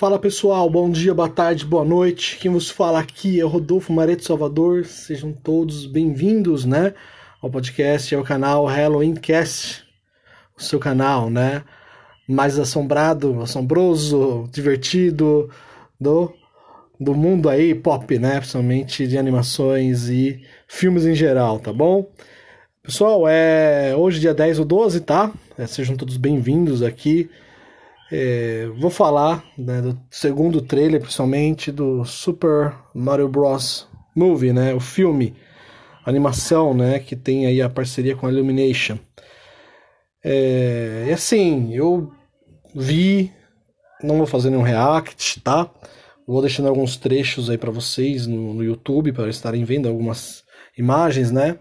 Fala pessoal, bom dia, boa tarde, boa noite. Quem vos fala aqui é o Rodolfo Mareto Salvador. Sejam todos bem-vindos, né, ao podcast, ao canal Halloween Cast, o seu canal, né, mais assombrado, assombroso, divertido do do mundo aí pop, né, principalmente de animações e filmes em geral, tá bom? Pessoal, é hoje dia 10 ou 12, tá? É, sejam todos bem-vindos aqui. É, vou falar né, do segundo trailer, principalmente do Super Mario Bros. Movie, né, o filme, animação, né, que tem aí a parceria com a Illumination. É, e assim, eu vi, não vou fazer nenhum react, tá? Vou deixando alguns trechos aí para vocês no, no YouTube para estarem vendo algumas imagens, né?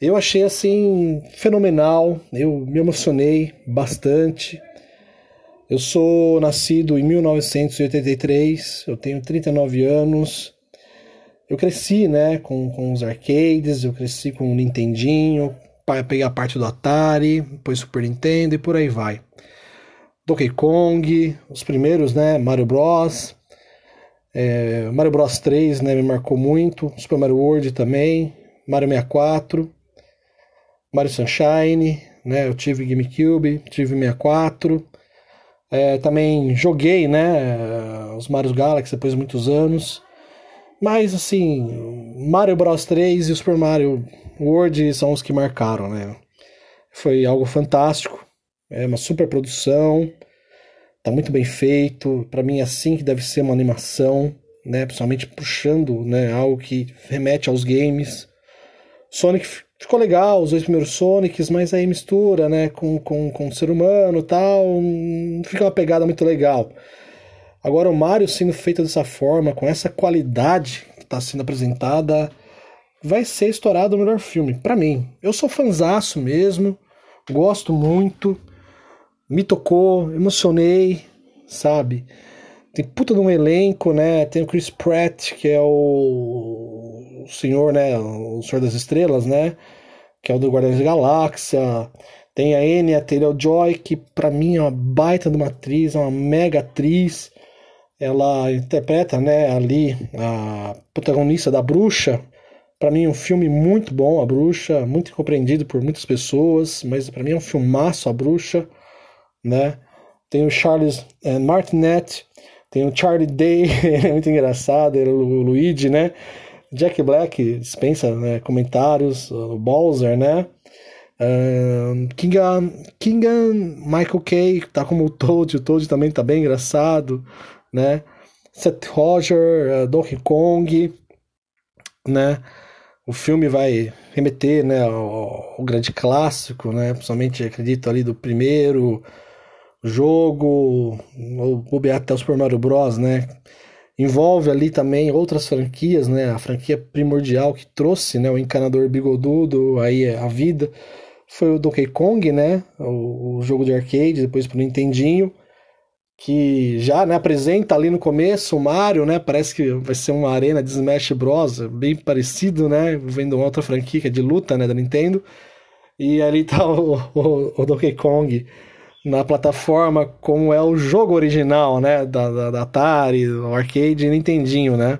Eu achei assim fenomenal, eu me emocionei bastante. Eu sou nascido em 1983, eu tenho 39 anos. Eu cresci, né, com, com os arcades, eu cresci com o Nintendinho, peguei a parte do Atari, depois Super Nintendo e por aí vai. Donkey Kong, os primeiros, né, Mario Bros. É, Mario Bros 3, né, me marcou muito. Super Mario World também, Mario 64, Mario Sunshine, né, eu tive GameCube, tive 64. É, também joguei, né, os Mario Galaxy depois de muitos anos. Mas, assim, Mario Bros 3 e o Super Mario World são os que marcaram, né. Foi algo fantástico, é uma super produção, tá muito bem feito. Para mim é assim que deve ser uma animação, né, principalmente puxando, né, algo que remete aos games. Sonic ficou legal, os dois primeiros Sonics, mas aí mistura, né, com, com, com o ser humano tal, não fica uma pegada muito legal. Agora o Mario sendo feito dessa forma, com essa qualidade que está sendo apresentada, vai ser estourado o melhor filme, para mim. Eu sou fanzaço mesmo, gosto muito, me tocou, emocionei, sabe? Tem puta de um elenco, né? Tem o Chris Pratt, que é o, o senhor, né? O Senhor das Estrelas, né? Que é o do Guardiões da Galáxia. Tem a Anya Taylor-Joy, que pra mim é uma baita de uma atriz, é uma mega atriz. Ela interpreta, né, ali a protagonista da Bruxa. Para mim é um filme muito bom, A Bruxa, muito compreendido por muitas pessoas, mas para mim é um filmaço, A Bruxa, né? Tem o Charles é, Martinet, tem o Charlie Day, ele é muito engraçado, ele, é o Luigi, né? Jack Black dispensa né, comentários, o Bowser, né? Uh, Kinga, Kinga Michael Kay tá como o Toad, o Toad também tá bem engraçado, né? Seth Roger, uh, Donkey Kong, né? O filme vai remeter, né, ao, ao grande clássico, né? Principalmente, acredito, ali do primeiro, jogo, ou bobear até o Super Mario Bros, né? Envolve ali também outras franquias, né? A franquia primordial que trouxe, né, o encanador bigodudo, aí a vida, foi o Donkey Kong, né? O, o jogo de arcade, depois pro Nintendinho, que já, né, apresenta ali no começo o Mario, né? Parece que vai ser uma arena de Smash Bros, bem parecido, né? Vendo outra franquia é de luta, né, da Nintendo. E ali tá o, o, o Donkey Kong na plataforma como é o jogo original, né, da, da, da Atari, do arcade Nintendinho, né?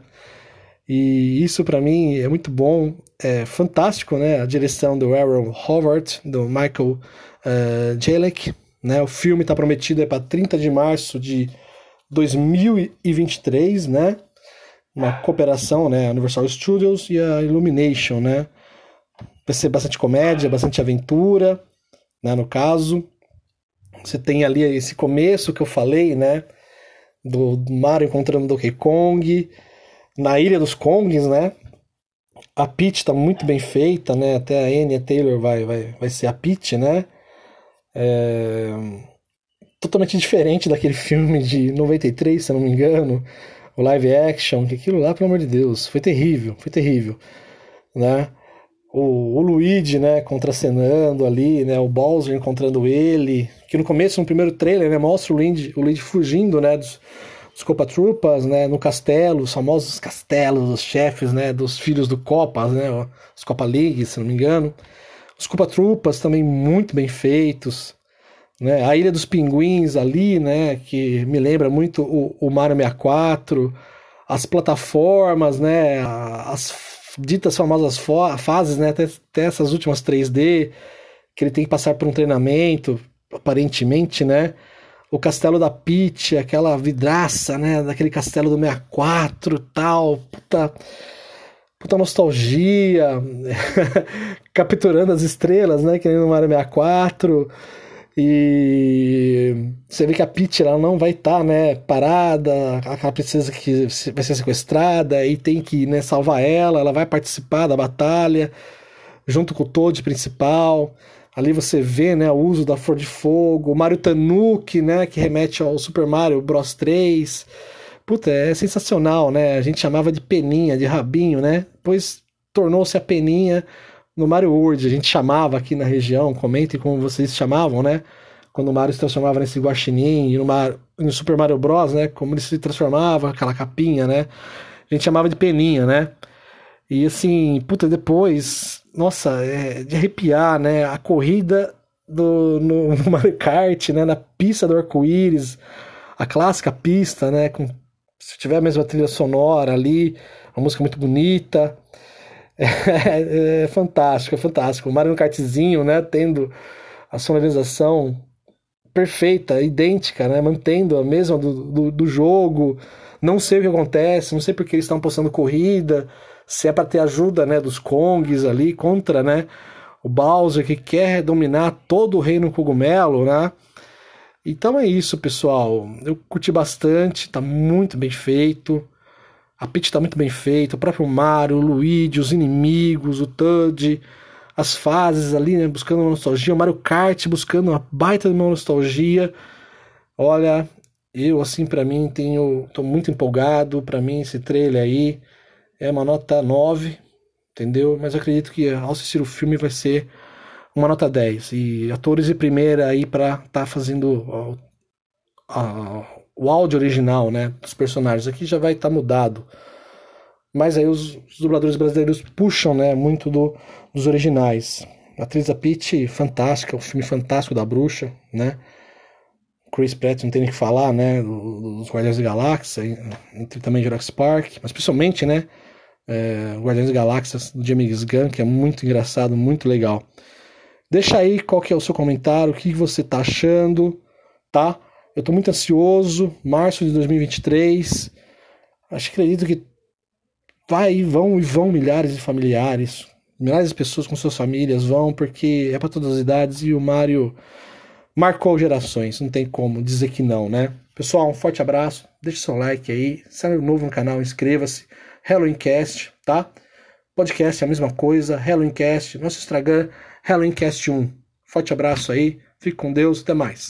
E isso para mim é muito bom, é fantástico, né? A direção do Aaron Howard, do Michael uh, Jalek, né? O filme está prometido para 30 de março de 2023, né? Uma cooperação, né? Universal Studios e a Illumination, né? Vai ser bastante comédia, bastante aventura, né? No caso. Você tem ali esse começo que eu falei, né? Do Mario encontrando Donkey Kong, na Ilha dos Kongs, né? A Peach tá muito bem feita, né? Até a Anya Taylor vai, vai, vai ser a Peach, né? É... Totalmente diferente daquele filme de 93, se eu não me engano, o live action, que aquilo lá, pelo amor de Deus, foi terrível, foi terrível, né? O, o Luigi, né, contracenando ali, né, o Bowser encontrando ele, que no começo, no primeiro trailer, né, mostra o Luigi, o Luigi fugindo, né, dos, dos Copa Trupas, né, no castelo, os famosos castelos, os chefes, né, dos filhos do Copas, né, os Copa League, se não me engano. Os Copa Trupas também muito bem feitos, né? A Ilha dos Pinguins ali, né? Que me lembra muito o, o Mario 64, as plataformas, né? As ditas famosas fases, né? Até, até essas últimas 3D, que ele tem que passar por um treinamento, aparentemente, né? O castelo da Peach, aquela vidraça, né? Daquele castelo do 64 tal. Puta, puta nostalgia. Capturando as estrelas, né? Que nem no Mario 64. E você vê que a Peach ela não vai estar tá, né, parada, aquela princesa que vai ser sequestrada e tem que né, salvar ela, ela vai participar da batalha junto com o Toad principal. Ali você vê né, o uso da Flor de Fogo, o Mario Tanuki, né, que remete ao Super Mario Bros 3. Puta, é sensacional, né? A gente chamava de peninha, de rabinho, né? Depois tornou-se a peninha no Mario World, a gente chamava aqui na região, comentem como vocês chamavam, né? Quando o Mario se transformava nesse guaxinim, e no, Mario, no Super Mario Bros, né? Como ele se transformava, aquela capinha, né? A gente chamava de peninha, né? E assim, puta, depois, nossa, é de arrepiar, né? A corrida do, no, no Mario Kart, né? Na pista do arco-íris, a clássica pista, né? Com, se tiver a mesma trilha sonora ali, uma música muito bonita. É, é, fantástico, é fantástico. O Mario Kartzinho, né, tendo a sonorização perfeita, idêntica, né, mantendo a mesma do, do, do jogo. Não sei o que acontece, não sei porque eles estão postando corrida, se é para ter ajuda, né, dos Kongs ali contra, né, o Bowser que quer dominar todo o reino cogumelo, né? Então é isso, pessoal. Eu curti bastante, tá muito bem feito. A pitch está muito bem feita, o próprio Mario, o Luigi, os inimigos, o Toad, as fases ali, né, buscando uma nostalgia, o Mario Kart buscando uma baita de uma nostalgia. Olha, eu assim para mim tenho, tô muito empolgado, para mim esse trailer aí é uma nota 9, entendeu? Mas acredito que ao assistir o filme vai ser uma nota 10 e atores de primeira aí para tá fazendo o áudio original, né, dos personagens. Aqui já vai estar tá mudado. Mas aí os, os, dubladores brasileiros puxam, né, muito do, dos originais. A atriz da Peach, fantástica, o filme fantástico da bruxa, né? Chris Pratt não tem nem que falar, né, dos Guardiões da Galáxia, entre também Jurassic Park, mas principalmente, né, é, Guardiões da Galáxia do James Gunn, que é muito engraçado, muito legal. Deixa aí qual que é o seu comentário, o que você tá achando, tá? Eu estou muito ansioso. Março de 2023. Acho que acredito que vai e vão e vão milhares de familiares. Milhares de pessoas com suas famílias vão, porque é para todas as idades e o Mario marcou gerações. Não tem como dizer que não, né? Pessoal, um forte abraço. Deixe seu like aí. Se é novo no canal, inscreva-se. Halloweencast, tá? Podcast é a mesma coisa. Halloweencast. Nosso Instagram, Halloweencast1. Forte abraço aí. Fique com Deus. Até mais.